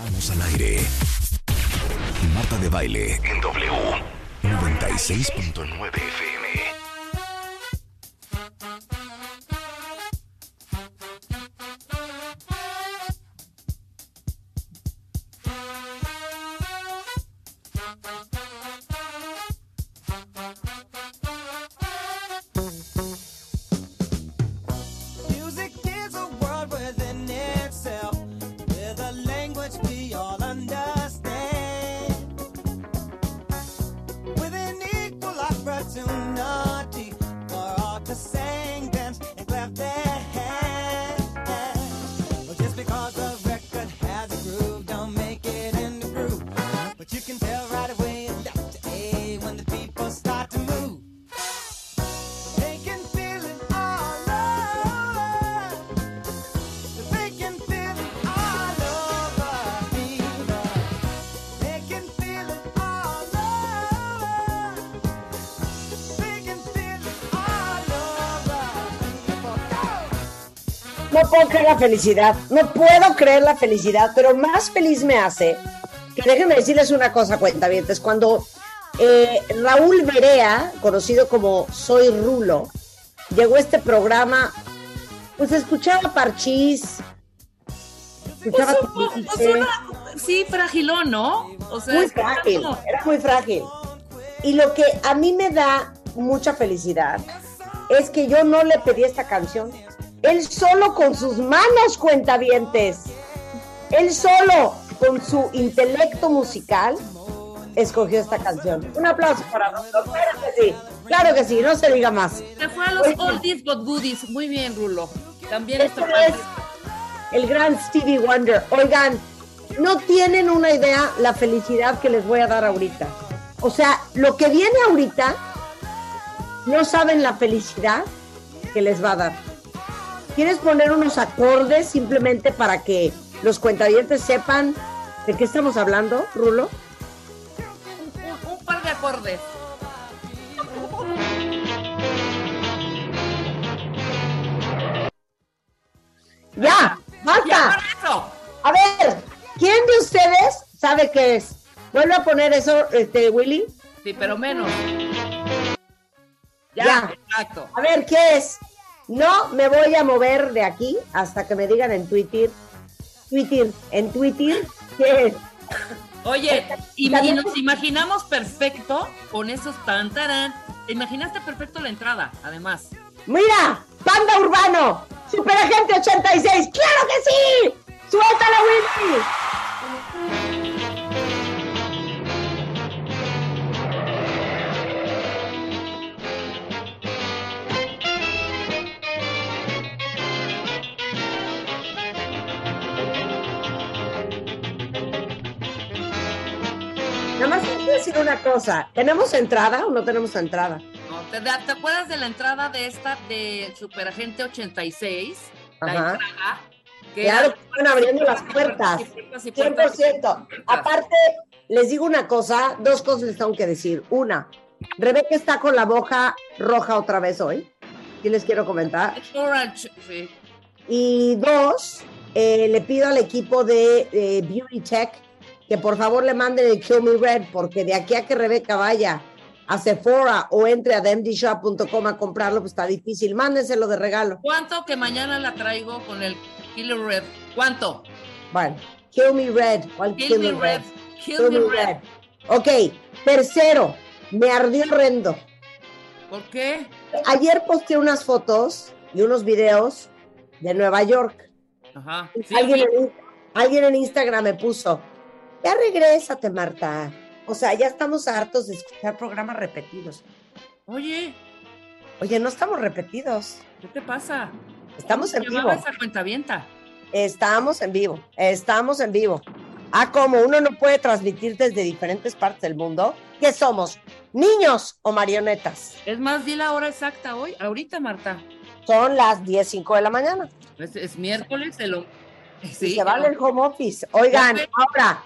Estamos al aire. Marta de baile en W 96.9 FM. Creer la felicidad, no puedo creer la felicidad, pero más feliz me hace que déjenme decirles una cosa, cuentavientes, cuando eh, Raúl Berea, conocido como Soy Rulo, llegó a este programa, pues escuchaba Parchís, escuchaba Pues, un- pues una- sí, fragilón, ¿no? O sea, muy frágil, como- era muy frágil. Y lo que a mí me da mucha felicidad es que yo no le pedí esta canción. Él solo con sus manos cuentavientes. Él solo con su intelecto musical escogió esta canción. Un aplauso para nosotros. Claro que sí, claro que sí, no se diga más. Se fue a los oldies but goodies. Muy bien, Rulo. También está es el gran Stevie Wonder. Oigan, no tienen una idea la felicidad que les voy a dar ahorita. O sea, lo que viene ahorita, no saben la felicidad que les va a dar. ¿Quieres poner unos acordes simplemente para que los cuentavientes sepan de qué estamos hablando, Rulo? un, un par de acordes. ¡Ya! ¡Basta! A ver, ¿quién de ustedes sabe qué es? Vuelve a poner eso, este, Willy. Sí, pero menos. Ya, Ya. exacto. A ver, ¿qué es? No me voy a mover de aquí hasta que me digan en Twitter. Twitter, en Twitter, ¿qué es? Oye, y, nos imaginamos perfecto con esos tan tarán. Te imaginaste perfecto la entrada, además. Mira, Panda Urbano, Superagente 86, ¡claro que sí! ¡Suéltala, Willy! Nada más quiero decir una cosa. ¿Tenemos entrada o no tenemos entrada? ¿no? ¿Te, da- te acuerdas de la entrada de esta de Superagente 86? La Ajá. entrada. que Claro, están abriendo las puertas. y puertas y puertas. 100%. Aparte, les digo una cosa, dos cosas les tengo que decir. Una, Rebeca está con la boca roja otra vez hoy. Y les quiero comentar. Y dos, eh, le pido al equipo de eh, Beauty Tech que por favor le manden el Kill Me Red, porque de aquí a que Rebeca vaya a Sephora o entre a themdshop.com a comprarlo, pues está difícil. Mándenselo de regalo. ¿Cuánto que mañana la traigo con el Killer Red? ¿Cuánto? Bueno, Kill Me Red. ¿Cuál Kill Me Red. Kill Me Kill Me Red. Red. Ok, tercero, me ardió horrendo. ¿Por qué? Ayer posteé unas fotos y unos videos de Nueva York. Ajá. Sí, alguien, sí. en, alguien en Instagram me puso, ya regrésate, Marta. O sea, ya estamos hartos de escuchar programas repetidos. Oye, Oye, no estamos repetidos. ¿qué te pasa? Estamos en ¿Cómo se llamaba vivo. esa cuentavienta? Estamos en vivo. Estamos en vivo. Ah, como uno no puede transmitir desde diferentes partes del mundo. ¿Qué somos? ¿Niños o marionetas? Es más, di la hora exacta hoy, ahorita, Marta. Son las 10.05 de la mañana. Es, es miércoles, y Sí, se vale el home office. Oigan, ahora,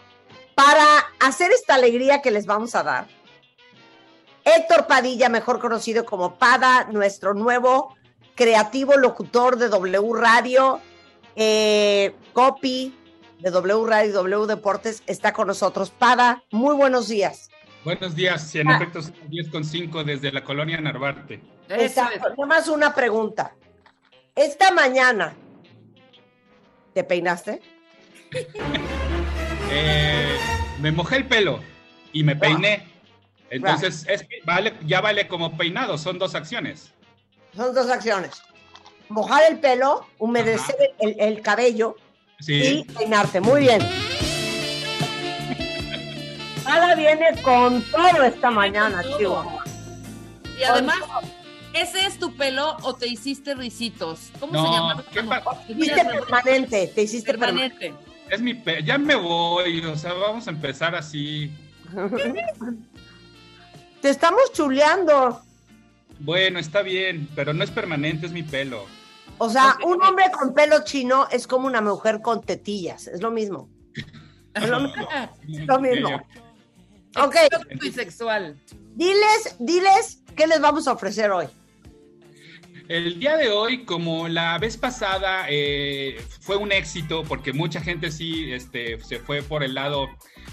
para hacer esta alegría que les vamos a dar, Héctor Padilla, mejor conocido como Pada, nuestro nuevo creativo locutor de W Radio, eh, copy de W Radio y W Deportes, está con nosotros. Pada, muy buenos días. Buenos días, en Ah. efecto son 10 con 5 desde la colonia Narvarte. Exacto. es. Nada más una pregunta. Esta mañana, ¿te peinaste? Eh, me mojé el pelo y me peiné. Entonces, es que vale, ya vale como peinado, son dos acciones. Son dos acciones. Mojar el pelo, humedecer el, el cabello Sí. y peinarte. Muy bien. Ada viene con todo esta mañana. Chihuahua. Y además, ¿ese es tu pelo o te hiciste risitos? ¿Cómo No, se llama? ¿qué pa- Te hiciste permanente, te hiciste permanente. permanente. Es mi pe- ya me voy, o sea, vamos a empezar así. Te estamos chuleando. Bueno, está bien, pero no es permanente, es mi pelo. O sea, un hombre con pelo chino es como una mujer con tetillas, es lo mismo. Es lo, lo mismo. Ok, Exótico y sexual. diles, diles qué les vamos a ofrecer hoy. El día de hoy, como la vez pasada, eh, fue un éxito porque mucha gente sí este, se fue por el lado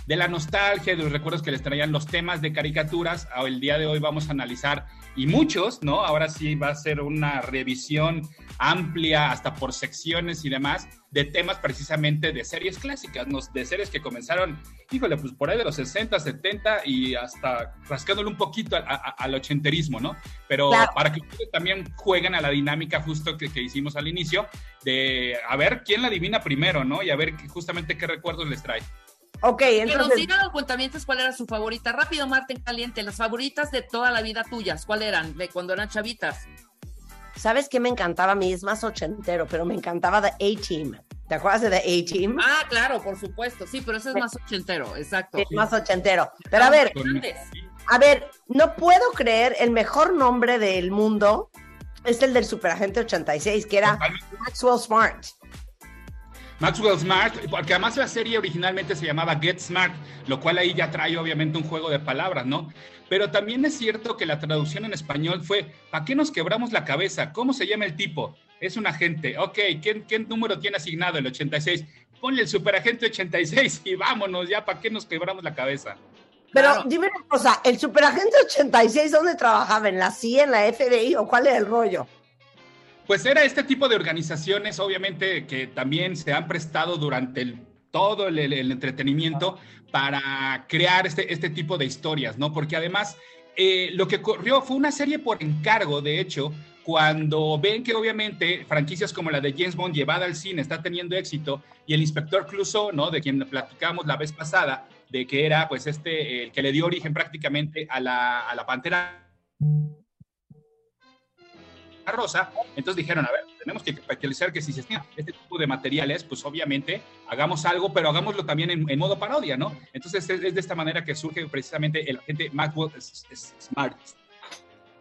de la nostalgia, de los recuerdos que les traían los temas de caricaturas. Ah, El día de hoy vamos a analizar, y muchos, ¿no? Ahora sí va a ser una revisión amplia, hasta por secciones y demás, de temas precisamente de series clásicas, ¿no? de series que comenzaron, híjole, pues por ahí de los 60, 70 y hasta rascándole un poquito a- a- al ochenterismo, ¿no? Pero Claro. para que ustedes también jueguen a la dinámica justo que, que hicimos al inicio, de a ver quién la adivina primero, ¿no? Y a ver justamente qué recuerdos les trae. Ok, Que nos entonces, digan los cuentamientos cuál era su favorita. Rápido, Marta en caliente. Las favoritas de toda la vida tuyas, ¿cuál eran? De cuando eran chavitas. ¿Sabes qué me encantaba a mí? Es más ochentero, pero me encantaba The A-Team. ¿Te acuerdas de The A-Team? Ah, claro, por supuesto. Sí, pero ese es más ochentero, exacto. Es más ochentero. Pero a ver, a ver, no puedo creer, el mejor nombre del mundo es el del Superagente 86, que era. Maxwell Smart. Maxwell Smart, porque además la serie originalmente se llamaba Get Smart, lo cual ahí ya trae obviamente un juego de palabras, ¿no? Pero también es cierto que la traducción en español fue, ¿para qué nos quebramos la cabeza? ¿Cómo se llama el tipo? Es un agente. Ok, ¿qué, qué número tiene asignado? El 86. Ponle el superagente 86 y vámonos, ya, ¿para qué nos quebramos la cabeza? Pero Claro. dime una cosa, ¿el Superagente 86 dónde trabajaba? ¿En la CIA, en la FBI o cuál era el rollo? Pues era este tipo de organizaciones, obviamente, que también se han prestado durante el- todo el, entretenimiento para crear este, este tipo de historias, ¿no? Porque además, eh, lo que ocurrió fue una serie por encargo, de hecho, cuando ven que obviamente franquicias como la de James Bond llevada al cine está teniendo éxito y el inspector Clouseau, ¿no? De quien platicamos la vez pasada, de que era pues este, el que le dio origen prácticamente a la, a la Pantera rosa, entonces dijeron, a ver, tenemos que capitalizar que si se tiene este tipo de materiales, pues obviamente hagamos algo, pero hagámoslo también en, en modo parodia, ¿no? Entonces es, es de esta manera que surge precisamente el agente Maxwell Smart.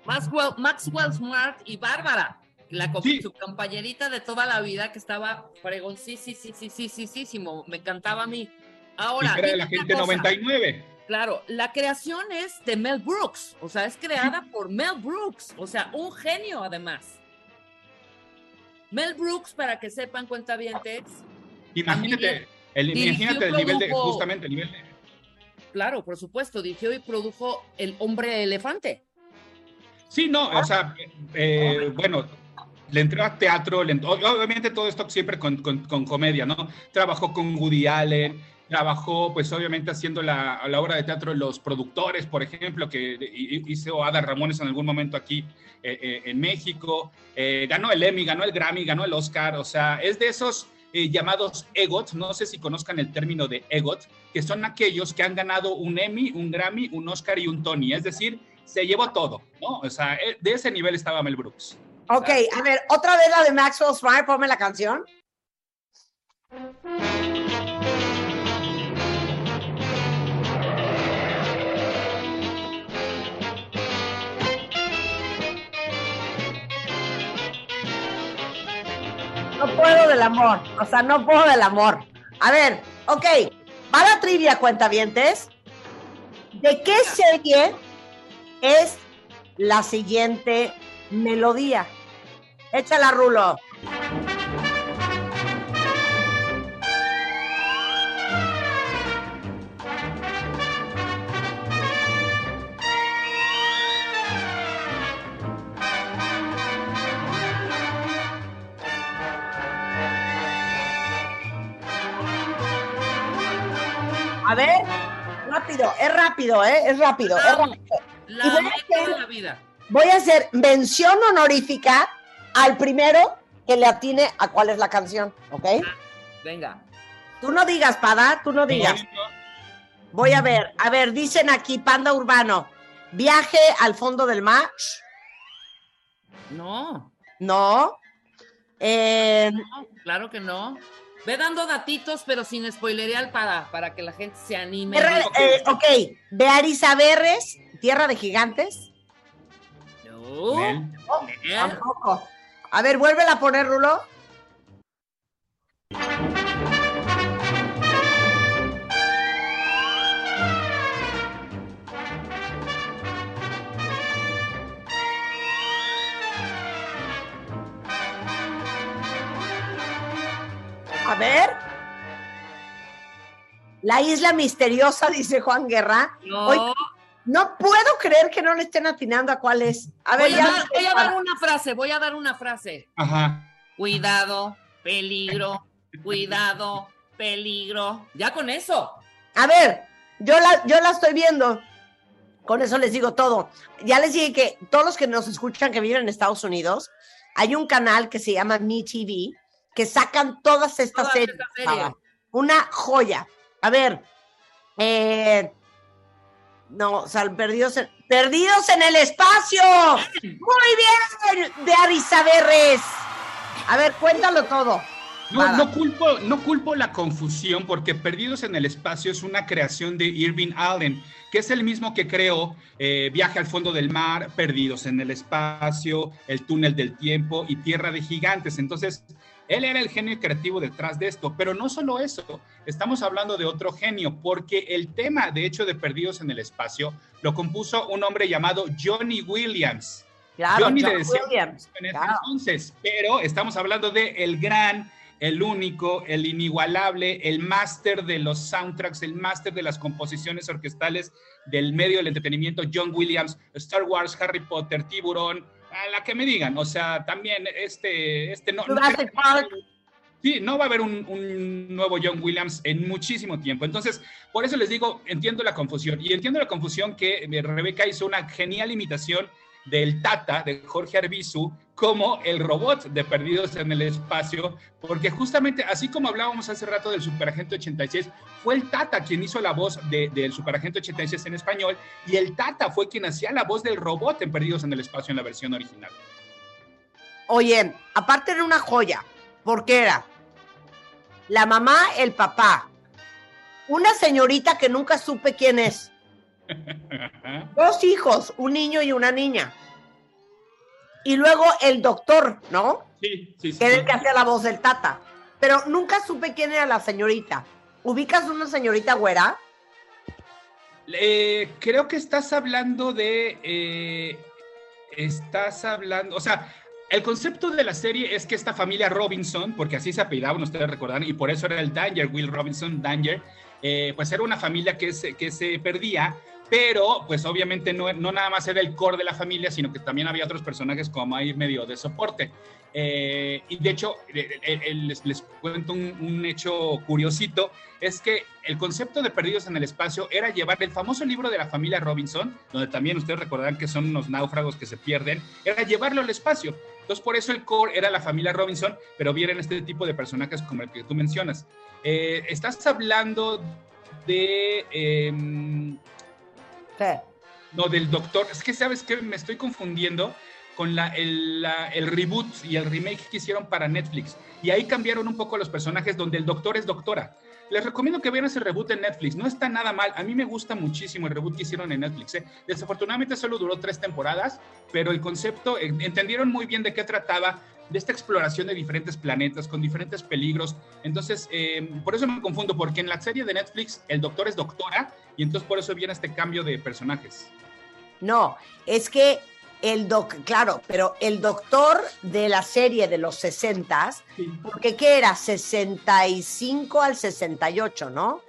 Maxwell, Maxwell Smart y Bárbara. La Sí. su compañerita de toda la vida que estaba fregón, sí, sí, sí, sí, sí, sí, sí, sí, me encantaba a mí. Ahora, y era el agente cosa. 99. Claro, la creación es de Mel Brooks, o sea, es creada por Mel Brooks, o sea, un genio además. Mel Brooks, para que sepan cuentavientes, Imagínate, el, imagínate el nivel de, justamente el nivel de, claro, por supuesto, dirigió y produjo El Hombre Elefante. Sí, no, o sea, eh, bueno, le entró a teatro, le entró- obviamente todo esto siempre con, con- con comedia, ¿no? Trabajó con Woody Allen, trabajó pues obviamente haciendo la, la obra de teatro Los Productores, por ejemplo, que hi- hizo Ada Ramones en algún momento aquí eh, eh, en México, Eh, ganó el Emmy, ganó el Grammy, ganó el Oscar, o sea, es de esos llamados EGOT, no sé si conozcan el término de EGOT, que son aquellos que han ganado un Emmy, un Grammy, un Oscar y un Tony, es decir, se llevó todo, ¿no? O sea, de ese nivel estaba Mel Brooks. Ok, a ver, otra vez la de Maxwell Smart, ponme la canción. No puedo del amor, o sea, no puedo del amor. A ver, ok, va la trivia, cuentavientes. ¿De qué serie es la siguiente melodía? Échala, Rulo. Rápido, es rápido, ¿eh? Es rápido, es rápido. La Y voy a hacer- de la vida. Voy a hacer mención honorífica al primero que le atine a cuál es la canción, ¿ok? Venga. Tú no digas, Pada, tú no digas. Voy a ver, a ver, dicen aquí, Panda Urbano, viaje al fondo del mar. No, No. Eh, no, claro que no. Ve dando datitos, pero sin spoilerear para, para que la gente se anime. tierra- eh, ok, Bearisa Berres, Tierra de Gigantes. No. Tampoco. A ver, vuélvela a poner, Rulo. Ver. La isla misteriosa, dice Juan Guerra. No. Oye, No puedo creer que no le estén atinando a cuál es. A ver, voy, a ya. dar, voy a dar una frase, voy a dar una frase. Ajá. Cuidado, peligro, cuidado, peligro. Ya con eso. A ver, yo la, yo la estoy viendo. Con eso les digo todo. Ya les dije que todos los que nos escuchan que viven en Estados Unidos, hay un canal que se llama Me TV que sacan todas estas Todas series. Una joya. A ver, eh, no, o sea, perdidos en, perdidos en el espacio. Muy bien, de Arisaberres. A ver, cuéntalo todo. No, no culpo, no culpo la confusión porque Perdidos en el Espacio es una creación de Irving Allen, que es el mismo que creó eh, Viaje al fondo del mar, Perdidos en el Espacio, El túnel del tiempo y Tierra de Gigantes. Entonces, él era el genio creativo detrás de esto, pero no solo eso, estamos hablando de otro genio, porque el tema, de hecho, de Perdidos en el Espacio lo compuso un hombre llamado Johnny Williams. Claro, Johnny John le decía Williams. en ese Claro. entonces, pero estamos hablando de el gran, el único, el inigualable, el máster de los soundtracks, el máster de las composiciones orquestales del medio del entretenimiento, John Williams, Star Wars, Harry Potter, Tiburón, a la que me digan, o sea, también este, este no, no Jurassic Park. Sí, no va a haber un, un nuevo John Williams en muchísimo tiempo. Entonces, por eso les digo, entiendo la confusión. Y entiendo la confusión que eh, Rebeca hizo una genial imitación del Tata, de Jorge Arbizu, como el robot de Perdidos en el Espacio, porque justamente, así como hablábamos hace rato del Superagente 86, fue el Tata quien hizo la voz de- del Superagente 86 en español, y el Tata fue quien hacía la voz del robot en Perdidos en el Espacio en la versión original. Oye, aparte era una joya, porque era la mamá, el papá, una señorita que nunca supe quién es, dos hijos, un niño y una niña. Y luego el doctor, ¿no? Sí, sí, sí. Que era el que hacía la voz del tata. Pero nunca supe quién era la señorita. ¿Ubicas una señorita güera? Eh, creo que estás hablando de. eh, estás hablando. O sea, el concepto de la serie es que esta familia Robinson, porque así se apellidaban, ustedes recordarán, y por eso era el Danger, Will Robinson, Danger, eh, pues era una familia que se, que se perdía, pero pues obviamente no, no nada más era el core de la familia, sino que también había otros personajes como ahí medio de soporte. Eh, y de hecho, eh, eh, eh, les, les cuento un, un hecho curiosito, es que el concepto de Perdidos en el Espacio era llevar el famoso libro de la familia Robinson, donde también ustedes recordarán que son unos náufragos que se pierden, era llevarlo al espacio. Entonces, por eso el core era la familia Robinson, pero vienen este tipo de personajes como el que tú mencionas. Eh, estás hablando de... no, del doctor. Es que, ¿sabes qué? Me estoy confundiendo con el, el reboot y el remake que hicieron para Netflix. Y ahí cambiaron un poco los personajes donde el doctor es doctora. Les recomiendo que vean ese reboot en Netflix. No está nada mal. A mí me gusta muchísimo el reboot que hicieron en Netflix. ¿eh? Desafortunadamente solo duró tres temporadas, pero el concepto, eh, entendieron muy bien de qué trataba, de esta exploración de diferentes planetas, con diferentes peligros. Entonces, eh, por eso me confundo, porque en la serie de Netflix el doctor es doctora y entonces por eso viene este cambio de personajes. No, es que el doc, claro, pero el doctor de la serie de los 60, porque ¿qué era? 65 al 68, ¿no?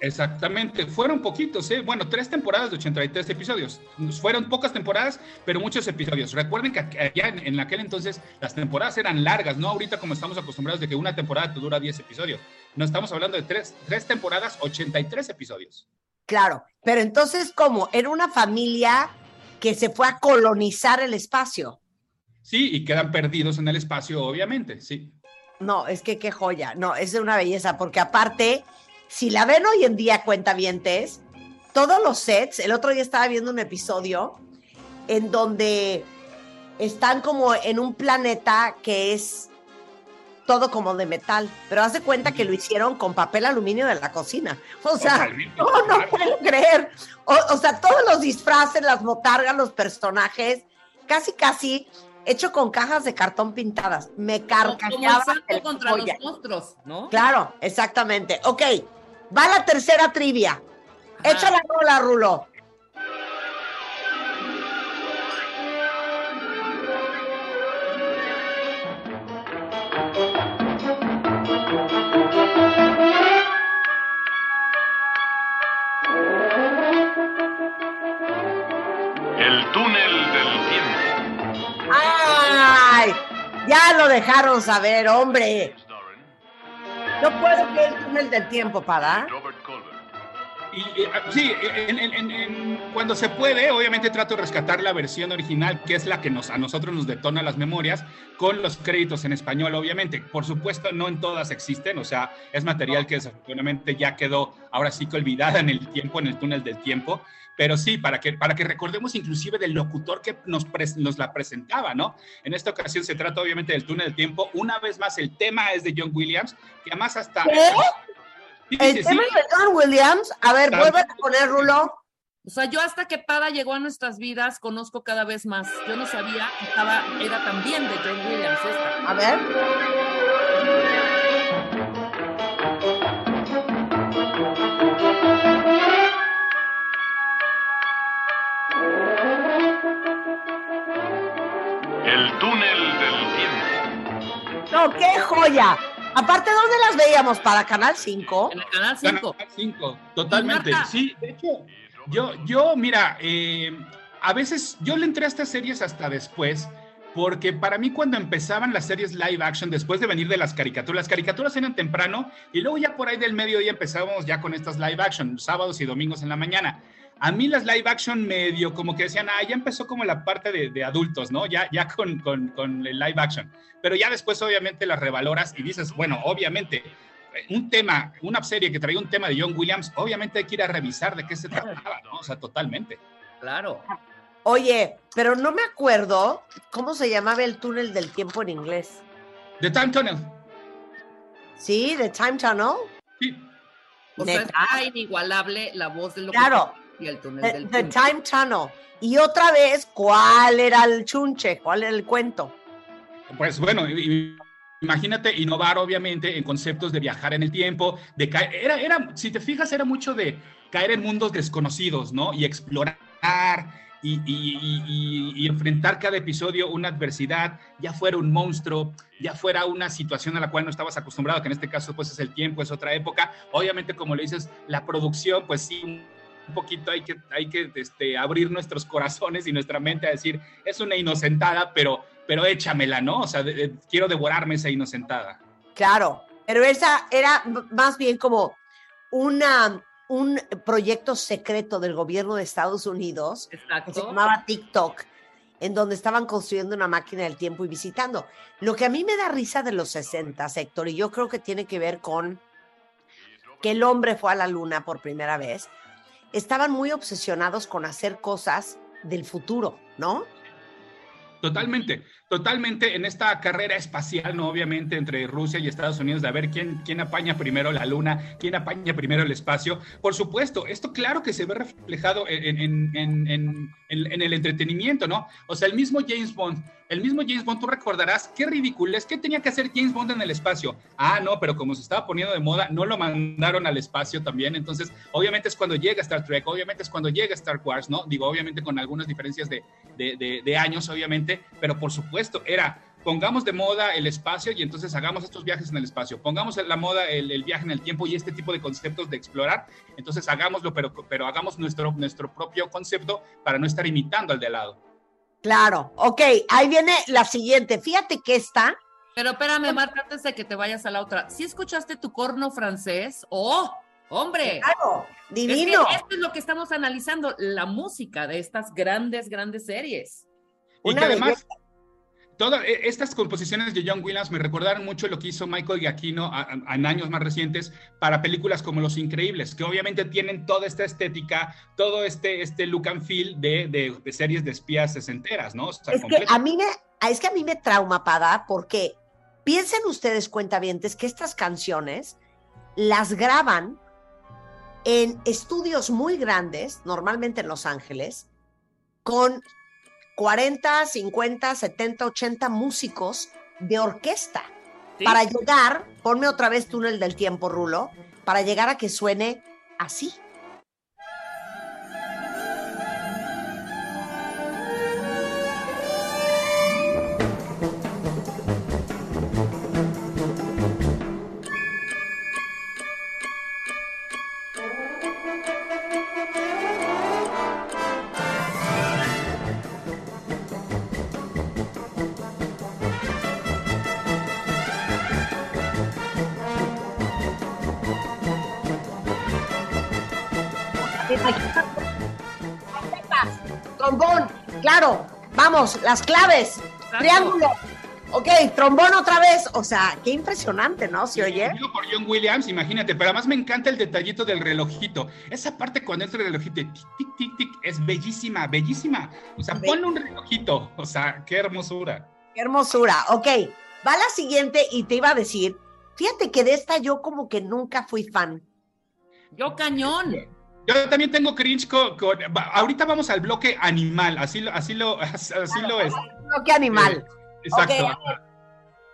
Exactamente, fueron poquitos, ¿eh? bueno, tres temporadas de 83 episodios. Fueron pocas temporadas, pero muchos episodios. Recuerden que allá en, en aquel entonces las temporadas eran largas, no ahorita como estamos acostumbrados de que una temporada te dura 10 episodios. No estamos hablando de tres, tres temporadas, 83 episodios. Claro, pero entonces, ¿cómo? Era una familia que se fue a colonizar el espacio. Sí, y quedan perdidos en el espacio, obviamente, sí. No, es que qué joya. No, es una belleza, porque aparte, si la ven hoy en día, cuentavientes, todos los sets, el otro día estaba viendo un episodio en donde están como en un planeta que es todo como de metal, pero haz de cuenta que lo hicieron con papel aluminio de la cocina. O sea, no, no puedo creer. O, o sea, todos los disfraces, las botargas, los personajes, casi, casi hecho con cajas de cartón pintadas. Me carcajeaba el contra joya. los monstruos, ¿no? Claro, exactamente. Ok, va la tercera trivia. Ajá. Echa la rola, Rulo. Ya lo dejaron saber, hombre. No puedo creer el túnel del tiempo, para. Eh, sí, en- en- cuando se puede, obviamente trato de rescatar la versión original, que es la que nos, a nosotros nos detona las memorias, con los créditos en español, obviamente. Por supuesto, no en todas existen, o sea, es material que desafortunadamente ya quedó ahora sí que olvidada en el tiempo, en el túnel del tiempo. Pero sí, para que, para que recordemos inclusive del locutor que nos, pres- nos la presentaba, ¿no? En esta ocasión se trata obviamente del túnel del tiempo. Una vez más, el tema es de John Williams, que además hasta... ¿Qué? Sí, El sí, sí. tema de John Williams. A ver, vuelve a poner, Rulo. O sea, yo hasta que Pada llegó a nuestras vidas conozco cada vez más. Yo no sabía que estaba, era también de John Williams esta. A ver. No, qué joya. Aparte, ¿dónde las veíamos? ¿Para Canal 5? En el canal Canal 5. 5, totalmente. Marta- Sí, de hecho, yo, yo mira, eh, a veces yo le entré a estas series hasta después, porque para mí cuando empezaban las series live action, después de venir de las caricaturas, las caricaturas eran temprano y luego ya por ahí del mediodía empezábamos ya con estas live action, sábados y domingos en la mañana. A mí las live action medio como que decían, ah, ya empezó como la parte de, de adultos, ¿no? Ya, ya con, con, con el live action. Pero ya después obviamente las revaloras y dices, bueno, obviamente un tema, una serie que traía un tema de John Williams, obviamente hay que ir a revisar de qué se trataba, ¿no? O sea, totalmente. Claro. Oye, pero no me acuerdo cómo se llamaba el túnel del tiempo en inglés. The Time Tunnel. ¿Sí? ¿The Time Tunnel? Sí, O sea, inigualable la voz de lo Claro. Y el túnel The, del The tiempo. Time Tunnel. Y otra vez, ¿cuál era el chunche? ¿Cuál era el cuento? pues bueno, y- y- imagínate innovar obviamente en conceptos de viajar en el tiempo, de caer, era, era, si te fijas, era mucho de caer en mundos desconocidos, ¿no? Y explorar y, y- y- y- y enfrentar cada episodio una adversidad, ya fuera un monstruo, ya fuera una situación a la cual no estabas acostumbrado, que en este caso pues es el tiempo, es otra época. Obviamente, como le dices, la producción, pues sí, un poquito hay que, hay que este, abrir nuestros corazones y nuestra mente a decir, es una inocentada, pero, pero échamela, ¿no? O sea, de- de- quiero devorarme esa inocentada. Claro, pero esa era más bien como una, un proyecto secreto del gobierno de Estados Unidos que se llamaba TikTok, en donde estaban construyendo una máquina del tiempo y visitando. Lo que a mí me da risa de los 60, Héctor, y yo creo que tiene que ver con que el hombre fue a la luna por primera vez, estaban muy obsesionados con hacer cosas del futuro, ¿no? Totalmente, totalmente en esta carrera espacial, ¿no? Obviamente entre Rusia y Estados Unidos, de a ver quién, quién apaña primero la luna, quién apaña primero el espacio. Por supuesto, esto claro que se ve reflejado en, en- en- en- el entretenimiento, ¿no? O sea, el mismo James Bond, el mismo James Bond, tú recordarás qué ridiculez, qué tenía que hacer James Bond en el espacio. Ah, no, pero como se estaba poniendo de moda, no lo mandaron al espacio también. Entonces, obviamente es cuando llega Star Trek, obviamente es cuando llega Star Wars, ¿no? Digo, obviamente con algunas diferencias de, años, obviamente, pero por supuesto, era pongamos de moda el espacio y entonces hagamos estos viajes en el espacio. Pongamos la moda el, viaje en el tiempo y este tipo de conceptos de explorar, entonces hagámoslo, pero, pero hagamos nuestro, nuestro propio concepto para no estar imitando al de lado. Claro, ok, ahí viene la siguiente. Fíjate que esta, Pero espérame, Marta, antes de que te vayas a la otra. ¿Sí escuchaste tu corno francés? ¡Oh! ¡Hombre! claro, Es que divino. esto es lo que estamos analizando, la música de estas grandes, grandes series. Y Una que además, belleza. Todas e- estas composiciones de John Williams me recordaron mucho lo que hizo Michael Giacchino en años más recientes para películas como Los Increíbles, que obviamente tienen toda esta estética, todo este, este look and feel de, de- de series de espías sesenteras, ¿no? O sea, Es que a mí me, es que a mí me trauma, Pada, porque piensen ustedes, cuentavientes, que estas canciones las graban en estudios muy grandes, normalmente en Los Ángeles, con 40, 50, 70, 80 músicos de orquesta. ¿sí? Para llegar, ponme otra vez túnel del tiempo, Rulo, para llegar a que suene así. Trombón, claro, vamos, las claves, triángulo. Ok, trombón otra vez. O sea, qué impresionante, ¿no? ¿Se oye? Digo por John Williams, imagínate, pero además me encanta el detallito del relojito. Esa parte cuando entra el relojito, tic, tic, tic, tic, es bellísima, bellísima. O sea, ponle un relojito. O sea, qué hermosura. Qué hermosura. Ok, va la siguiente y te iba a decir, fíjate que de esta yo como que nunca fui fan. Yo cañón. Yo también tengo cringe con, ahorita vamos al bloque animal, así lo, así lo, así lo es. No, qué animal. Exacto. Ok.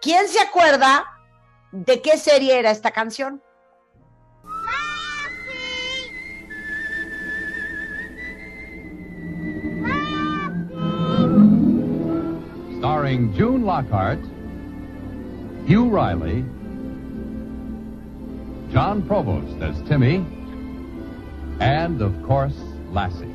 ¿Quién se acuerda de qué serie era esta canción? starring June Lockhart, Hugh Riley, John Provost as Timmy, and of course, Lassie.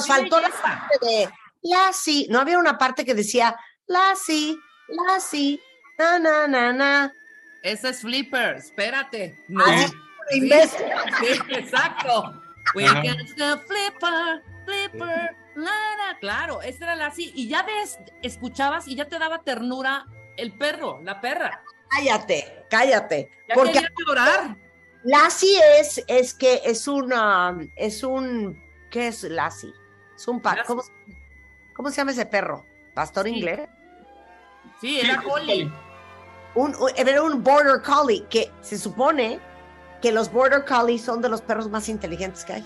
Nos faltó la parte de Lassie. ¿No había una parte que decía Lassie, Lassie, na, na, na, na? Ese es Flipper, espérate. No. Ah, sí, Sí, imbécil. sí, exacto. We Ajá. can the flipper, flipper, la, la. Claro, esa era la así. Y ya ves, escuchabas y ya te daba ternura el perro, la perra. Cállate, cállate. Ya Porque llorar. Lassie es, es que es una, es un, ¿qué es Lassie? Es un pa- Lassie. ¿cómo, cómo se llama ese perro? ¿Pastor Sí. inglés? Sí, era. Un, un- era un border collie que se supone que los border collies son de los perros más inteligentes que hay.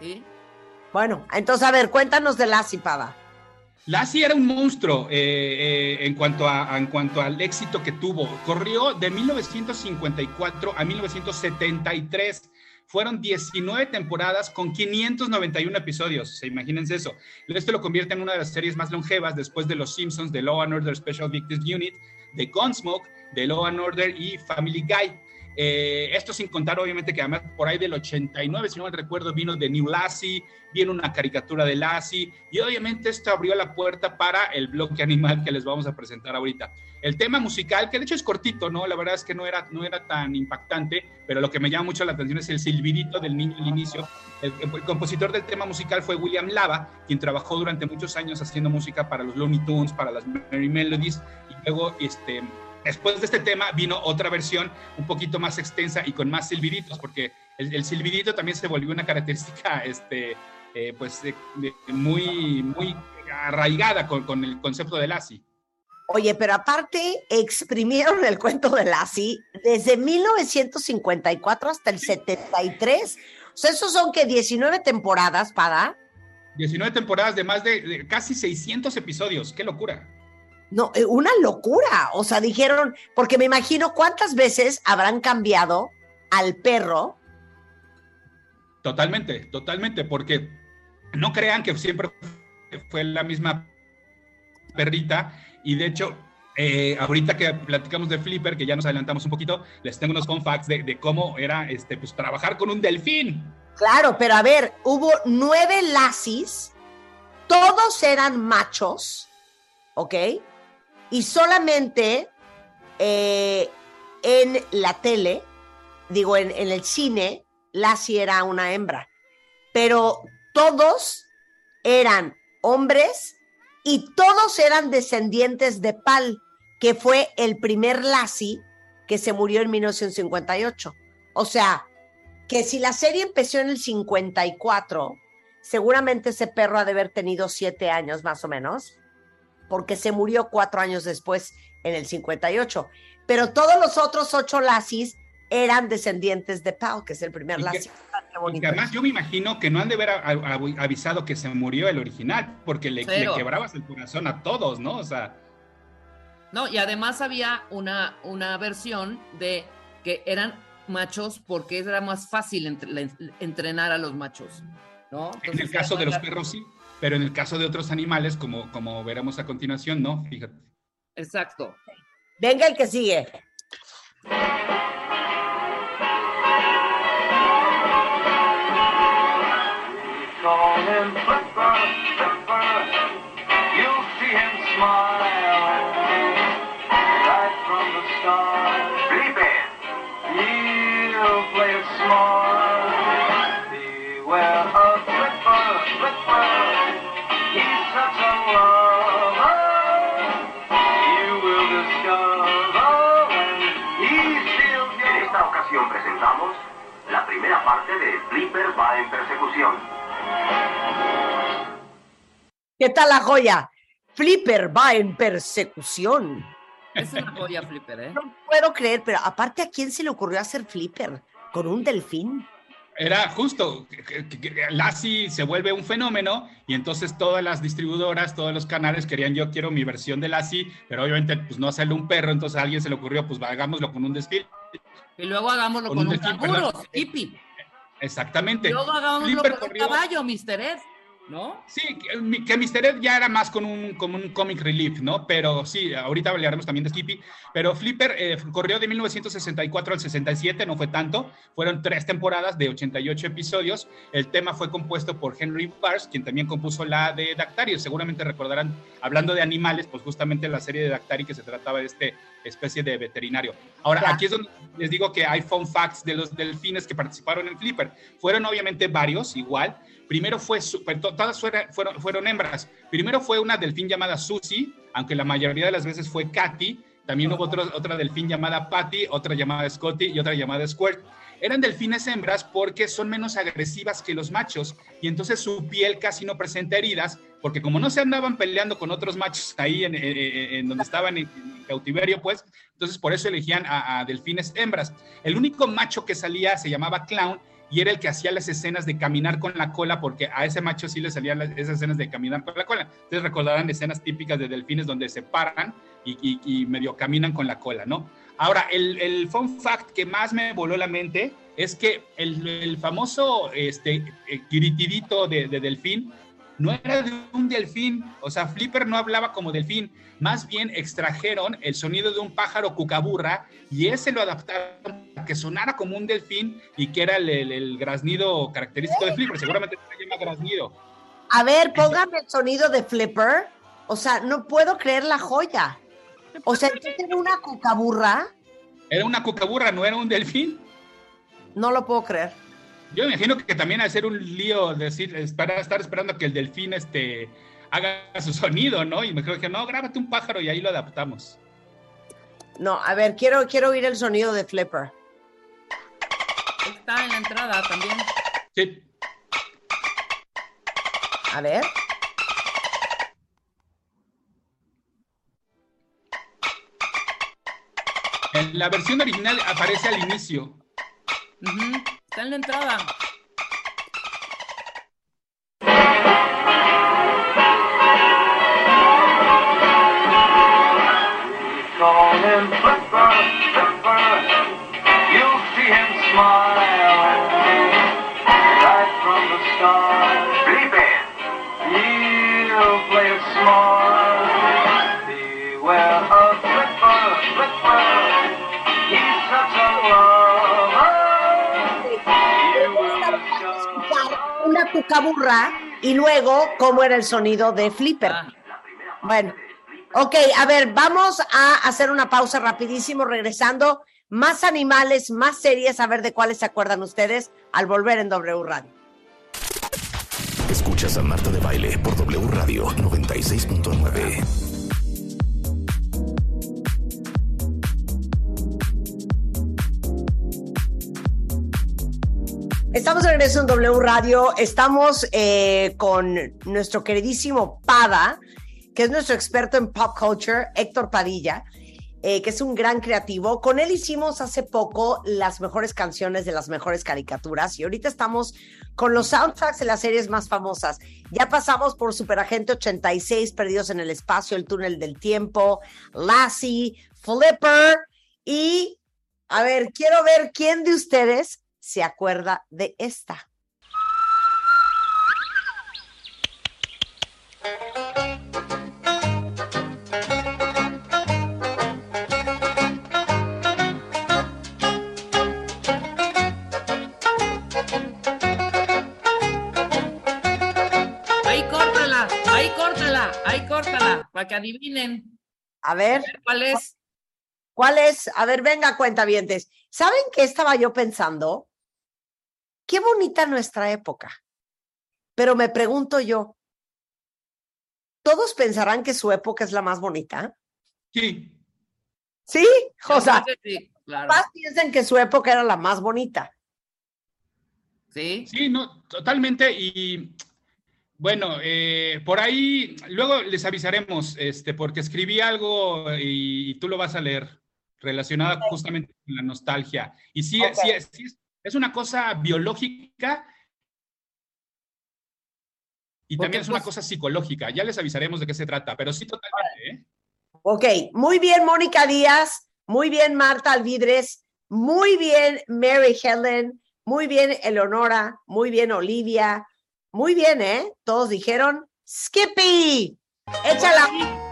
Sí. Bueno, entonces a ver, cuéntanos de Lassie, Pava. Lassie era un monstruo eh, eh, en, cuanto a, en cuanto al éxito que tuvo. Corrió de 1954 a 1973. Fueron 19 temporadas con 591 episodios. O sea, imagínense eso. Esto lo convierte en una de las series más longevas después de Los Simpsons, de Law and Order Special Victims Unit, de Gunsmoke, de Law and Order y Family Guy. Eh, esto sin contar, obviamente, que además por ahí del 89, si no me recuerdo, vino de New Lassie, viene una caricatura de Lassie, y obviamente esto abrió la puerta para el bloque animal que les vamos a presentar ahorita. El tema musical, que de hecho es cortito, ¿no? La verdad es que no era, no era tan impactante, pero lo que me llama mucho la atención es el silbidito del niño al inicio. El, el compositor del tema musical fue William Lava, quien trabajó durante muchos años haciendo música para los Looney Tunes, para las Merry Melodies, y luego, este, Después de este tema vino otra versión un poquito más extensa y con más silbiditos, porque el, el silbidito también se volvió una característica este, eh, pues, de- de- muy, muy arraigada con, con el concepto del ASI. Oye, pero aparte exprimieron el cuento de Lassie desde 1954 hasta el 73. O sea, esos son que 19 temporadas, para. 19 temporadas de más de, de casi 600 episodios, qué locura. No, eh, una locura. O sea, dijeron, porque me imagino cuántas veces habrán cambiado al perro. Totalmente, totalmente, porque no crean que siempre fue la misma perrita y de hecho, eh, ahorita que platicamos de Flipper, que ya nos adelantamos un poquito, les tengo unos fun facts de, de cómo era este, pues, trabajar con un delfín. Claro, pero a ver, hubo nueve Lassies, todos eran machos, ¿ok? Y solamente eh, en la tele, digo, en, el cine, Lassie era una hembra. Pero todos eran hombres y todos eran descendientes de Pal, que fue el primer Lassie que se murió en 1958. O sea, que si la serie empezó en el 54, seguramente ese perro ha de haber tenido siete años más o menos, porque se murió cuatro años después en el 58. Pero todos los otros ocho Lassies eran descendientes de Pal, que es el primer que además yo me imagino que no han de haber avisado que se murió el original, porque le, quebrabas el corazón a todos, ¿no? O sea, No, y además había una, una versión de que eran machos porque era más fácil entre- entrenar a los machos, ¿no? en el caso de los perros sí, pero en el caso de otros animales, como, como veremos a continuación, no, fíjate. Exacto. Venga el que sigue. Call him Flipper, Flipper. You'll see him smile Flipper va en persecución. ¿Qué tal la joya? Flipper va en persecución. Es una joya flipper, ¿eh? No puedo creer, pero aparte, ¿a quién se le ocurrió hacer Flipper? ¿Con un delfín? Era justo, Lassie se vuelve un fenómeno y entonces todas las distribuidoras, todos los canales querían yo quiero mi versión de Lassie, pero obviamente pues no hacerle un perro, entonces a alguien se le ocurrió pues hagámoslo con un desfile. Y luego hagámoslo Con con, un un canguro. Exactamente. Luego hagámoslo con un caballo, Mr. Ed, ¿no? Sí, que, Mr. Ed ya era más con un, como un comic relief, ¿no? Pero sí, ahorita hablaremos también de Skippy. Pero Flipper eh, corrió de 1964 al 67, no fue tanto. Fueron tres temporadas de 88 episodios. El tema fue compuesto por Henry Bars, quien también compuso la de Dactario. Seguramente recordarán, hablando de animales, pues justamente la serie de Dactari que se trataba de este especie de veterinario. Ahora, Ya. aquí es donde les digo que hay fun facts de los delfines que participaron en Flipper. Fueron obviamente varios, igual. Primero fue, to- todas fueron, fueron hembras. Primero fue una delfín llamada Susie, aunque la mayoría de las veces fue Katy. También hubo otro- otra delfín llamada Patty, otra llamada Scotty y otra llamada Squirt. Eran delfines hembras porque son menos agresivas que los machos y entonces su piel casi no presenta heridas porque como no se andaban peleando con otros machos ahí en, donde estaban en, cautiverio, pues, entonces por eso elegían a delfines hembras. El único macho que salía se llamaba Clown y era el que hacía las escenas de caminar con la cola, porque a ese macho sí le salían las- esas escenas de caminar con la cola. Entonces recordarán escenas típicas de delfines donde se paran y, medio caminan con la cola, ¿no? Ahora, el, el fun fact que más me voló la mente es que el, famoso este, eh, gritidito de, de delfín no era de un delfín, o sea, Flipper no hablaba como delfín, más bien extrajeron el sonido de un pájaro cucaburra y ese lo adaptaron que sonara como un delfín y que era el, el- el graznido característico de Flipper, seguramente se llama graznido. A ver, póngame el sonido de Flipper. O sea, no puedo creer la joya. O sea, entonces era una cucaburra. Era una cucaburra, no era un delfín. No lo puedo creer. Yo me imagino que también ser un lío decir, esperar, estar esperando a que el delfín este, haga su sonido, ¿no? Y me creo que no, grábate un pájaro y ahí lo adaptamos. No, a ver, quiero, quiero oír el sonido de Flipper. Está en la entrada también. Sí. A ver. En la versión original aparece al inicio. Está en la entrada. Cucaburra y luego cómo era el sonido de Flipper. Ah, Bueno, ok, a ver, vamos a hacer una pausa rapidísimo, regresando. Más animales, más series, a ver de cuáles se acuerdan ustedes al volver en W Radio. Escuchas a Marta de Baile por W Radio 96.9. Estamos de regreso en W Radio. Estamos eh, con nuestro queridísimo Pada, que es nuestro experto en pop culture, Héctor Padilla, eh, que es un gran creativo. Con él hicimos hace poco las mejores canciones de las mejores caricaturas y ahorita estamos con los soundtracks de las series más famosas. Ya pasamos por Superagente 86, Perdidos en el Espacio, El Túnel del Tiempo, Lassie, Flipper y, a ver, quiero ver quién de ustedes se acuerda de esta. Para que adivinen A ver, cuál es. ¿cuál es? A ver, venga, cuentavientes. ¿Saben qué estaba yo pensando? Qué bonita nuestra época. Pero me pregunto yo, ¿todos pensarán que su época es la más bonita? Sí. ¿Sí? O sea, sí, claro. más piensen que su época era la más bonita. Sí. Sí, no, totalmente. Y bueno, eh, por ahí luego les avisaremos, este, porque escribí algo y, y tú lo vas a leer relacionado justamente con la nostalgia. Y sí, Ok. sí, es- sí es, una cosa biológica y también es una pues- cosa psicológica. Ya les avisaremos de qué se trata, pero sí totalmente. ¿eh? Ok, muy bien, Mónica Díaz, muy bien, Marta Alvidres, muy bien, Mary Helen, muy bien, Eleonora, muy bien, Olivia, muy bien, ¿eh? Todos dijeron, Skippy, échala.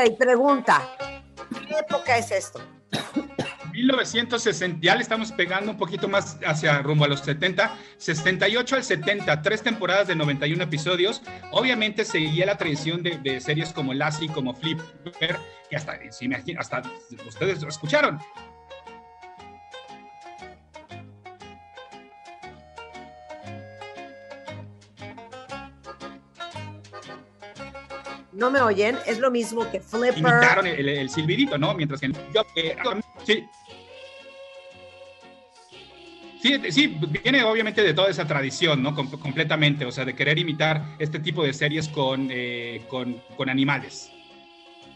Ok, pregunta, ¿qué época es esto? 1960, ya le estamos pegando un poquito más hacia rumbo a los 70, 68 al 70, tres temporadas de 91 episodios. Obviamente seguía la tradición de, series como Lassie, como Flipper, que hasta, se imagina- hasta ustedes lo escucharon. ¿No me oyen? Es lo mismo que Flipper. Imitaron el, el silbidito, ¿no? Mientras que yo, eh, sí, Sí, sí, viene obviamente de toda esa tradición, ¿no? Com- completamente, o sea, de querer imitar este tipo de series con, eh, con, con animales.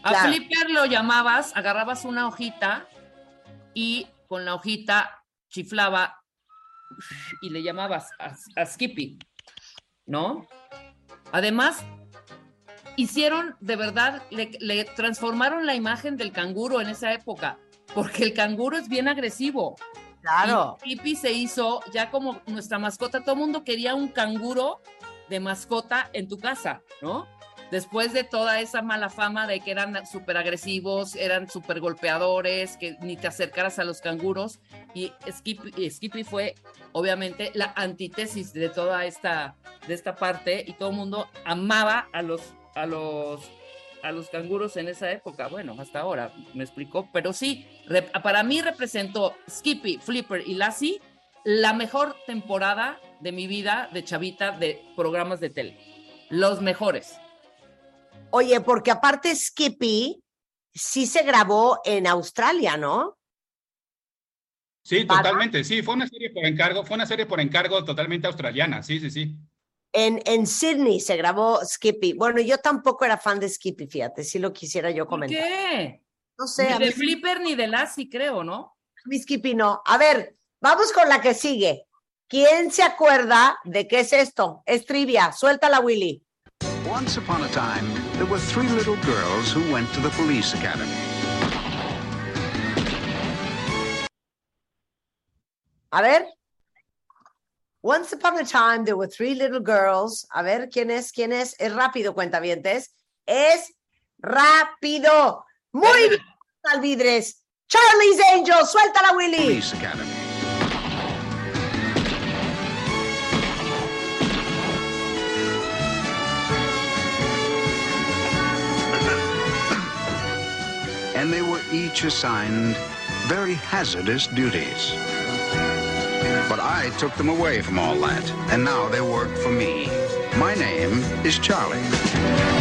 A Claro. Flipper lo llamabas, agarrabas una hojita y con la hojita chiflaba y le llamabas a, a Skippy, ¿no? Además, hicieron, de verdad, le, le transformaron la imagen del canguro en esa época, porque el canguro es bien agresivo. Claro. Y Skippy se hizo ya como nuestra mascota. Todo el mundo quería un canguro de mascota en tu casa, ¿no? Después de toda esa mala fama de que eran súper agresivos, eran súper golpeadores, que ni te acercaras a los canguros. Y Skippy, y Skippy fue, obviamente, la antítesis de toda esta, de esta parte. Y todo el mundo amaba a los, a los, a los canguros en esa época. Bueno, hasta ahora, me explicó. Pero sí, para mí representó Skippy, Flipper y Lassie la mejor temporada de mi vida de chavita de programas de tele. Los mejores. Oye, porque aparte Skippy sí se grabó en Australia, ¿no? Sí, ¿Para? totalmente, sí, fue una serie por encargo, fue una serie por encargo totalmente australiana, sí, sí, sí. En, en Sydney se grabó Skippy. Bueno, yo tampoco era fan de Skippy, fíjate, si lo quisiera yo ¿Por comentar. qué? No sé, Ni mí, de Flipper ni de Lassie, creo, ¿no? mi Skippy no. A ver, vamos con la que sigue. ¿Quién se acuerda de qué es esto? Es trivia. Suéltala, Willy. Once upon a time, there were three little girls who went to the police academy. A ver. Once upon a time, there were three little girls. A ver, ¿quién es? ¿Quién es? Es rápido, cuentavientes. Es rápido. Muy bien, Alvidres. Charlie's Angel, suéltala, Willy. Police academy. and they were each assigned very hazardous duties. But I took them away from all that, and now they work for me. My name is Charlie.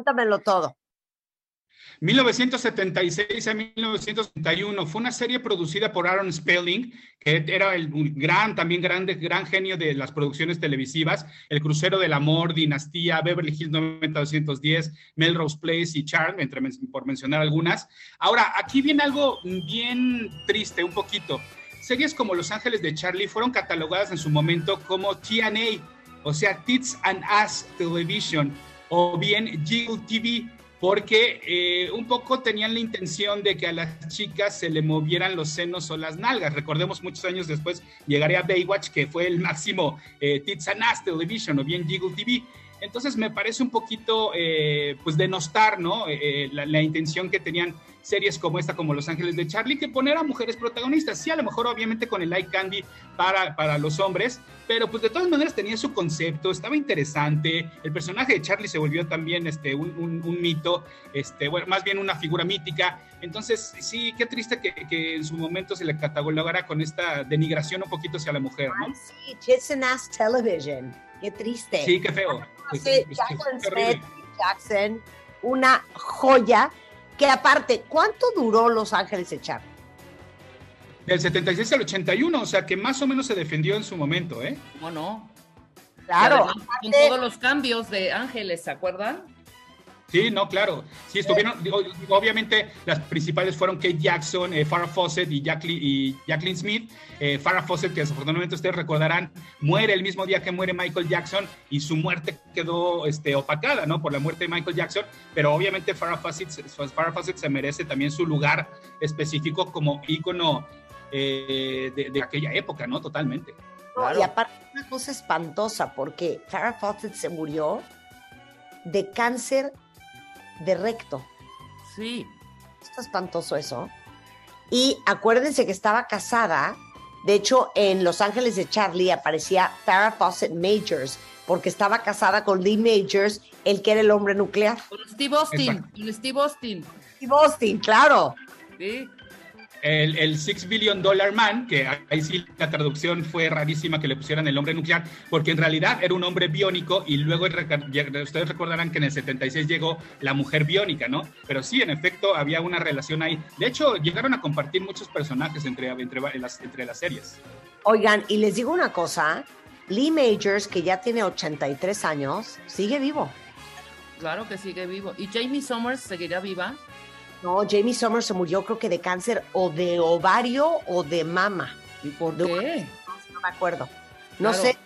Cuéntamelo todo. 1976 a 1971 fue una serie producida por Aaron Spelling, que era el gran, también grande, gran genio de las producciones televisivas, El Crucero del Amor, Dinastía, Beverly Hills 90210, Melrose Place y Charm, entre, por mencionar algunas. Ahora, aquí viene algo bien triste, un poquito. Series como Los Ángeles de Charlie fueron catalogadas en su momento como TNA, o sea, Tits and Ass Television, o bien Jiggle TV, porque eh, un poco tenían la intención de que a las chicas se le movieran los senos o las nalgas. Recordemos muchos años después llegaría Baywatch, que fue el máximo eh, Tits and Ass Television o bien Jiggle TV. Entonces me parece un poquito, eh, pues, denostar, ¿no? Eh, la, la intención que tenían series como esta, como Los Ángeles de Charlie, que poner a mujeres protagonistas. Sí, a lo mejor obviamente con el Light Candy para, para los hombres, pero pues de todas maneras tenía su concepto, estaba interesante. El personaje de Charlie se volvió también este, un, un- un mito, este, bueno, más bien una figura mítica. Entonces, sí, qué triste que, que en su momento se le catalogara con esta denigración un poquito hacia la mujer, ¿no? Ay, sí, Tits and Ass Television. Qué triste. Sí, qué feo. Sí, pues, Jackson. Smith, una joya que aparte, ¿cuánto duró Los Ángeles de Charlie? Del 76 al 81, o sea que más o menos se defendió en su momento, ¿eh? ¿Cómo no? Claro, con todos los cambios de Ángeles, ¿se acuerdan? Sí, no, claro. Sí, estuvieron, digo, obviamente las principales fueron Kate Jackson, eh, Farrah Fawcett y, Jacqueline, y Jacqueline Smith. Eh, Farrah Fawcett, que desafortunadamente ustedes recordarán, muere el mismo día que muere Michael Jackson y su muerte quedó este, opacada, ¿no? Por la muerte de Michael Jackson, pero obviamente Farrah Fawcett, Farrah Fawcett se merece también su lugar específico como ícono eh, de, de aquella época, ¿no? Totalmente. Y aparte, una cosa espantosa porque Farrah Fawcett se murió de cáncer de recto. Sí. Está espantoso eso. Y acuérdense que estaba casada. De hecho, en Los Ángeles de Charlie aparecía Farrah Fawcett Majors, porque estaba casada con Lee Majors, el que era el hombre nuclear. Con Steve Austin. Exacto. Con Steve Austin. Steve Austin, claro. Sí. El, el Six Billion Dollar Man, que ahí sí la traducción fue rarísima que le pusieran el hombre nuclear, porque en realidad era un hombre biónico y luego ustedes recordarán que en el 76 llegó la mujer biónica, ¿no? Pero sí, en efecto, había una relación ahí. De hecho, llegaron a compartir muchos personajes entre, entre, en las, entre las series. Oigan, y les digo una cosa, Lee Majors, que ya tiene 83 años, sigue vivo. Claro que sigue vivo. ¿Y Jamie Summers seguirá viva? No, Jamie Summers se murió creo que de cáncer o de ovario o de mama. ¿Y por De- qué? No me acuerdo. No Claro. sé.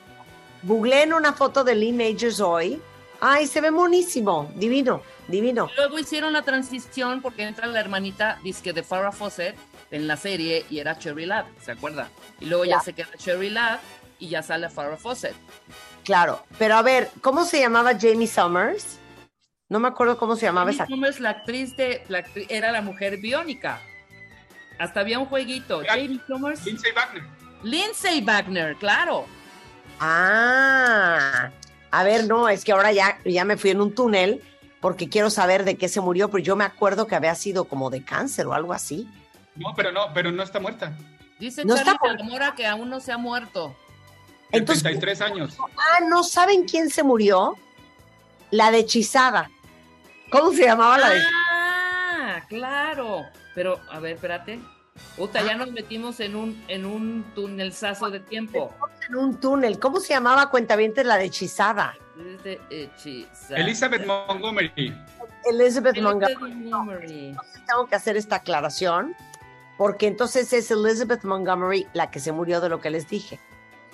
Googleen una foto de Lee Majors hoy. Ay, se ve monísimo. Divino, divino. Luego hicieron la transición porque entra la hermanita disque de Farrah Fawcett en la serie y era Cherry Lab, ¿se acuerda? Y luego ya Ya. se queda Cherry Lab y ya sale Farrah Fawcett. Claro. Pero a ver, ¿cómo se llamaba Jamie Summers? No me acuerdo cómo se llamaba Jamie esa. Summers, la actriz de, la actri- era la mujer biónica. Hasta había un jueguito. Jamie Summers. Lindsay Wagner. Lindsay Wagner, claro. Ah, a ver, no, es que ahora ya, ya me fui en un túnel porque quiero saber de qué se murió, pero yo me acuerdo que había sido como de cáncer o algo así. No, pero no, pero no está muerta. Dice No Charlie. Mora que aún no se ha muerto. Entonces- 73 años. Ah, ¿no saben quién se murió? La de hechizada. ¿Cómo se llamaba la de Ah, claro. Pero, a ver, espérate. Puta, ya nos metimos en un, en un tunelzazo de tiempo. en un túnel? ¿Cómo se llamaba Cuentavientes la de hechizada? Elizabeth Montgomery. Elizabeth Elizabeth Montgomery. Montgomery. Tengo que hacer esta aclaración porque entonces es Elizabeth Montgomery la que se murió de lo que les dije.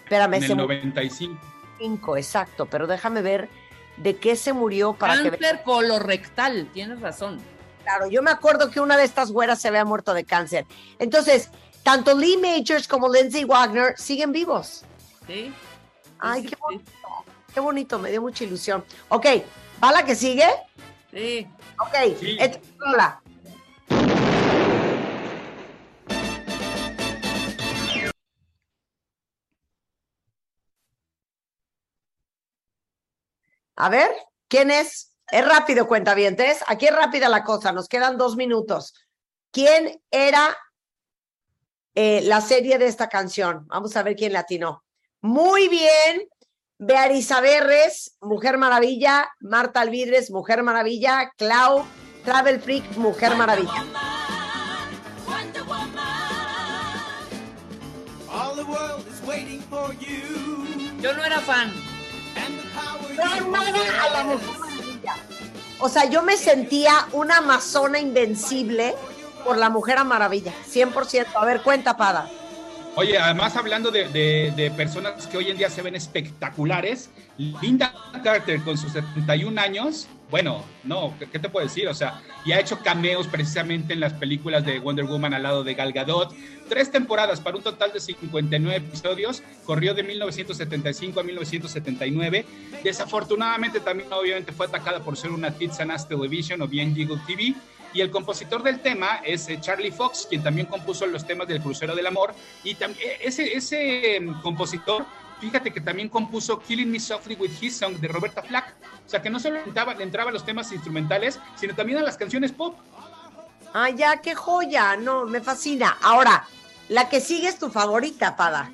Espérame, En el murió 95. cinco, exacto, pero déjame ver de qué se murió para que. Cáncer colorectal, tienes razón. Claro, yo me acuerdo que una de estas güeras se había muerto de cáncer. Entonces, tanto Lee Majors como Lindsay Wagner siguen vivos. ¿Sí? Ay, Sí, qué sí, bonito, qué bonito, me dio mucha ilusión. Ok, ¿va la que sigue? Sí. Ok, Sí. hola. A ver, ¿quién es? Es rápido, cuentavientes. Aquí es rápida la cosa, nos quedan dos minutos. ¿Quién era eh, la serie de esta canción? Vamos a ver quién latinó. Muy bien. Bearisa Berres, Mujer Maravilla. Marta Alvidres, Mujer Maravilla. Clau, Travel Freak, Mujer Maravilla. All the world is waiting for you. Yo no era fan. A la Mujer Maravilla. O sea, yo me sentía una amazona invencible por la Mujer Maravilla. 100%. A ver, cuenta, Pada. Oye, además hablando de, de- de personas que hoy en día se ven espectaculares, Linda Carter con sus 71 años, bueno, no, ¿qué, te puedo decir? O sea, y ha hecho cameos precisamente en las películas de Wonder Woman al lado de Gal Gadot. Tres temporadas para un total de 59 episodios, corrió de 1975 a 1979. Desafortunadamente también obviamente fue atacada por ser una Tits and Ass Television o bien Jiggle TV. Y el compositor del tema es eh, Charlie Fox, quien también compuso los temas del Crucero del Amor. Y también ese, ese em, compositor, fíjate que también compuso Killing Me Softly with His Song de Roberta Flack. O sea, que no solo entraba, le entraba a los temas instrumentales, sino también a las canciones pop. Ay, ya, qué joya. No, me fascina. Ahora, la que sigue es tu favorita, Pada.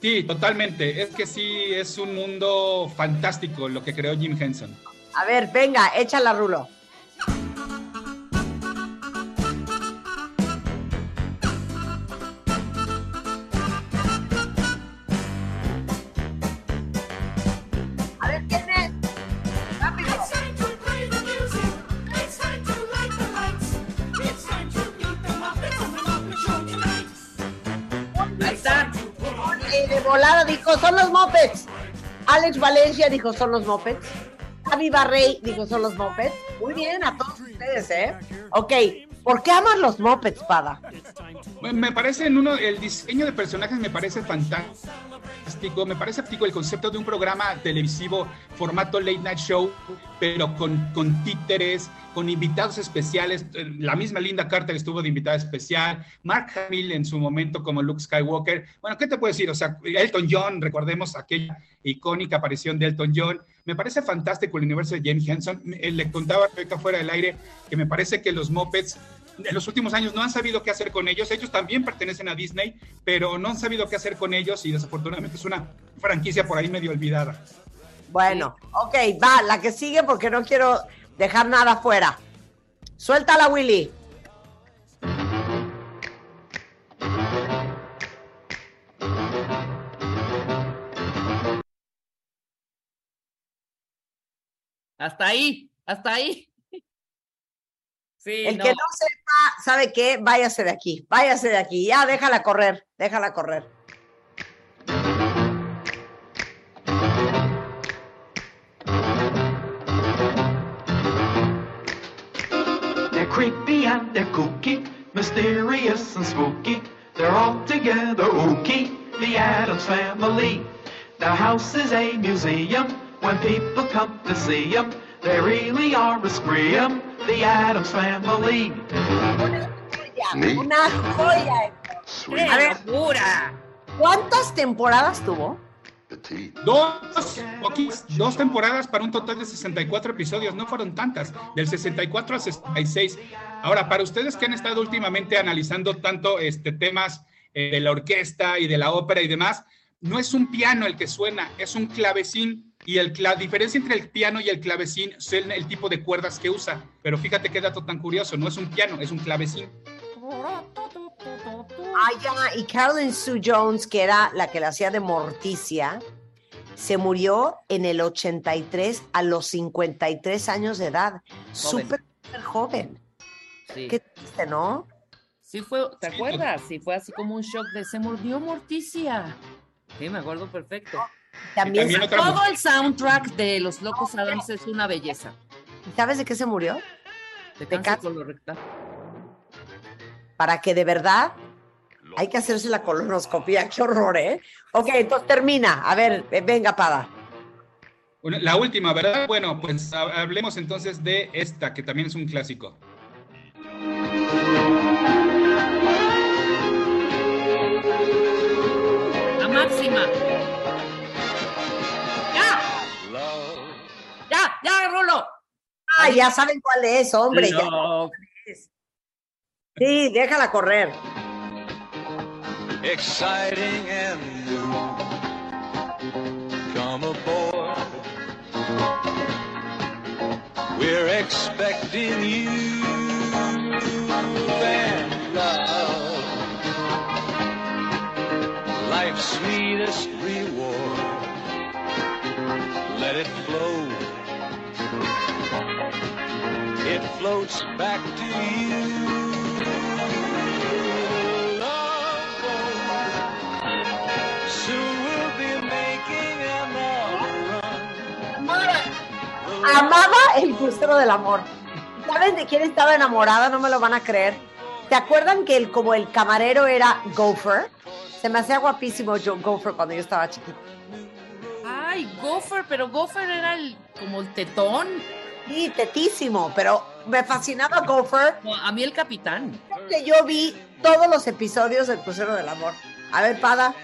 Sí, totalmente. Es que sí, es un mundo fantástico lo que creó Jim Henson. A ver, venga, échala, Rulo. Son los mopeds. Alex Valencia dijo, son los mopeds. Javi Barrey dijo, son los mopeds. Muy bien, a todos ustedes, ¿eh? Ok, ¿por qué amas los mopeds, Pada? Me- parece en uno, el diseño de personajes me parece fantástico. me parece el concepto de un programa televisivo formato late night show, pero con, con títeres, con invitados especiales. Eh, La misma Linda Carter estuvo de invitada especial, Mark Hamill en su momento como Luke Skywalker. Bueno, ¿qué te puedo decir? O sea, Elton John, recordemos aquella icónica aparición de Elton John. Me parece fantástico el universo de James Henson. Le contaba Rebeca fuera del aire que me parece que los Muppets en los últimos años no han sabido qué hacer con ellos. Ellos también pertenecen a Disney, pero no han sabido qué hacer con ellos y desafortunadamente es una franquicia por ahí medio olvidada. Bueno, ok, va, la que sigue porque no quiero dejar nada fuera. Suéltala, Willy. Hasta ahí, hasta ahí. Sí, El no. que no sepa, ¿sabe qué? Váyase de aquí, váyase de aquí. Ya, déjala correr, déjala correr. They're creepy and they're kooky, mysterious and spooky. They're all together ooky, the Adams family. Their house is a museum. When people come to see them, they really are a scream. The Adams family. Una joya. ¡Qué A ver, locura! ¿cuántas temporadas tuvo? Dos, dos temporadas para un total de 64 episodios, no fueron tantas, del 64 al 66. Ahora, para ustedes que han estado últimamente analizando tanto este, temas eh, de la orquesta y de la ópera y demás, no es un piano el que suena, es un clavecín. Y el, la diferencia entre el piano y el clavecín es el, el tipo de cuerdas que usa. Pero fíjate qué dato tan curioso, no es un piano, es un clavecín. Ah, ya, y Carolyn Sue Jones, que era la que la hacía de Morticia, se murió en el 83 a los 53 años de edad. Súper, joven. Sí. Qué triste, ¿no? Sí fue, ¿te acuerdas? Sí fue así como un shock de se murió Morticia. Sí, me acuerdo perfecto. También, también otra Todo el soundtrack de Los Locos Adams es una belleza. ¿sabes de qué se murió? De De cáncer colorectal. Para que de verdad hay que hacerse la colonoscopia. Qué horror, ¿eh? Ok, entonces termina. A ver, eh, venga, Pada. La última, ¿verdad? Bueno, pues ha- hablemos entonces de esta, que también es un clásico. La máxima. ¡Ya! ¡Ya, Rulo! Ah, ya saben cuál es, hombre. ya. No. Sí, déjala correr. exciting and new. Come aboard. We're expecting you and love. Life's sweetest reward. Floats back to you. Love boat. Soon we'll be making another run. Amaba el crucero del amor. ¿Saben de quién estaba enamorada? No me lo van a creer. ¿Te acuerdan que el, como el camarero era Gopher? Se me hacía guapísimo Joe Gopher cuando yo estaba chiquita. Ay, Gopher, pero Gopher era el, como el tetón. Sí, tetísimo, pero me fascinaba Gopher. No, a mí el capitán. Que yo vi todos los episodios del crucero del amor. A ver, Pada.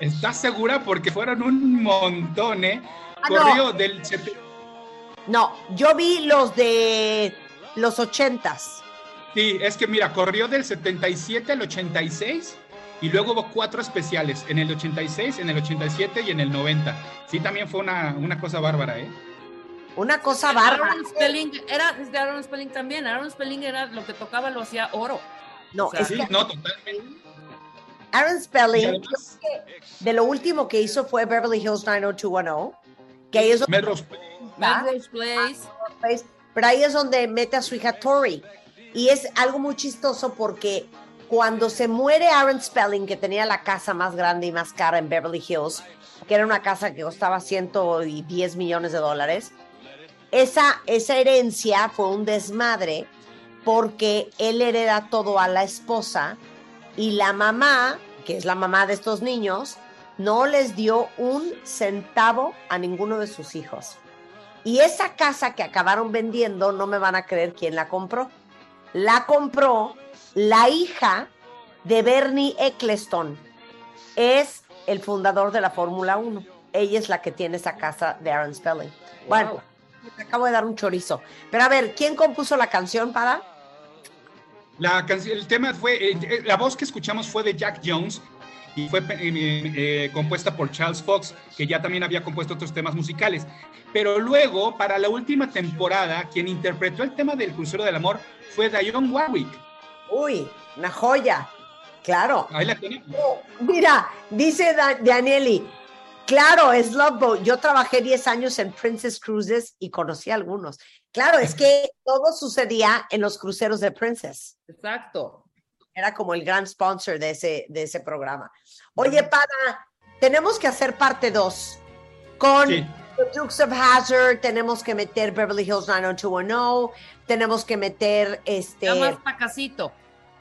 ¿Estás segura? Porque fueron un montón, ¿eh? Ah, no. Corrió del... sete- No, yo vi los de los ochentas. Sí, es que mira, corrió del 77 al 86 y luego hubo cuatro especiales, en el 86, en el 87 y en el 90. Sí, también fue una, una cosa bárbara, ¿eh? Una cosa bárbara. Aaron Spelling era de Aaron Spelling también. Aaron Spelling era lo que tocaba, lo hacía oro. No, O sea, es Sí, que no, totalmente. Aaron Spelling, además, de lo último que hizo fue Beverly Hills 90210, que ahí es donde, Melrose Place. pues, pero ahí es donde mete a su hija Tori. Y es algo muy chistoso porque cuando se muere Aaron Spelling, que tenía la casa más grande y más cara en Beverly Hills, que era una casa que costaba 110 millones de dólares, esa, esa herencia fue un desmadre porque él hereda todo a la esposa y la mamá, que es la mamá de estos niños, no les dio un centavo a ninguno de sus hijos. Y esa casa que acabaron vendiendo, no me van a creer quién la compró. La compró la hija de Bernie Eccleston. Es el fundador de la Fórmula 1. Ella es la que tiene esa casa de Aaron Spelling. Bueno, te acabo de dar un chorizo. Pero a ver, ¿quién compuso la canción para? La canción, el tema fue, eh, eh, la voz que escuchamos fue de Jack Jones y fue eh, eh, compuesta por Charles Fox, que ya también había compuesto otros temas musicales. Pero luego, para la última temporada, quien interpretó el tema del Crucero del Amor fue Dionne Warwick. Uy, una joya. Claro. Ahí la tenemos. Mira, dice Da- Danieli, claro, es Love Boat. Yo trabajé 10 años en Princess Cruises y conocí a algunos. Claro, es que todo sucedía en los cruceros de Princess. Exacto. Era como el gran sponsor de ese, de ese programa. Oye, para, tenemos que hacer parte 2 con Sí. The Dukes of Hazzard, tenemos que meter Beverly Hills 90210, tenemos que meter este. Ya más pacasito.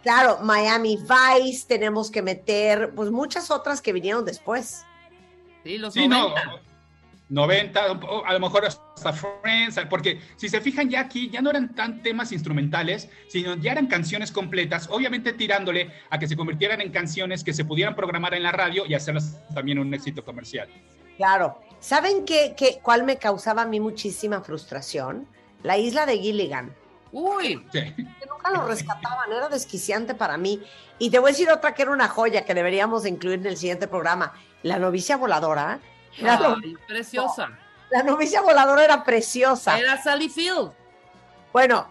Claro, Miami Vice, tenemos que meter, pues muchas otras que vinieron después. Sí, los Sí, no, 90. 90, o a lo mejor hasta Friends, porque si se fijan ya aquí, ya no eran tan temas instrumentales, sino ya eran canciones completas, obviamente tirándole a que se convirtieran en canciones que se pudieran programar en la radio y hacerlas también un éxito comercial. Claro. ¿Saben qué, qué, cuál me causaba a mí muchísima frustración? La isla de Gilligan. Uy, Sí. Que nunca lo rescataban, era desquiciante para mí. Y te voy a decir otra que era una joya que deberíamos de incluir en el siguiente programa. La novicia voladora. Era preciosa. la novicia voladora era preciosa. Era Sally Field. Bueno,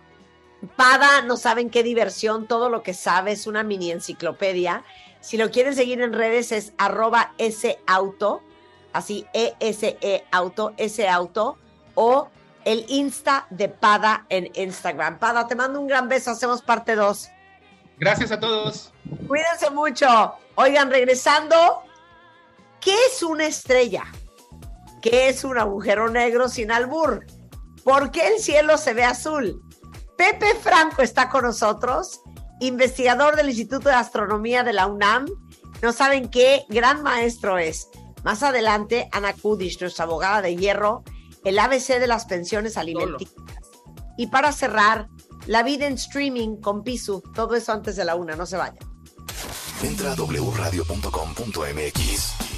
Pada, no saben qué diversión, todo lo que sabe es una mini enciclopedia. Si lo quieren seguir en redes es arroba auto, así E-S-E auto, S auto, o el Insta de Pada en Instagram. Pada, te mando un gran beso, hacemos parte 2. Gracias a todos. Cuídense mucho. Oigan, regresando, ¿qué es una estrella? ¿Qué es un agujero negro sin albur? ¿Por qué el cielo se ve azul? Pepe Franco está con nosotros, investigador del Instituto de Astronomía de la UNAM. No saben qué gran maestro es. Más adelante, Ana Kudish, nuestra abogada de hierro, el ABC de las pensiones alimenticias. Y para cerrar, la vida en streaming con Pisu. Todo eso antes de la una, no se vayan. Entra a wradio.com.mx.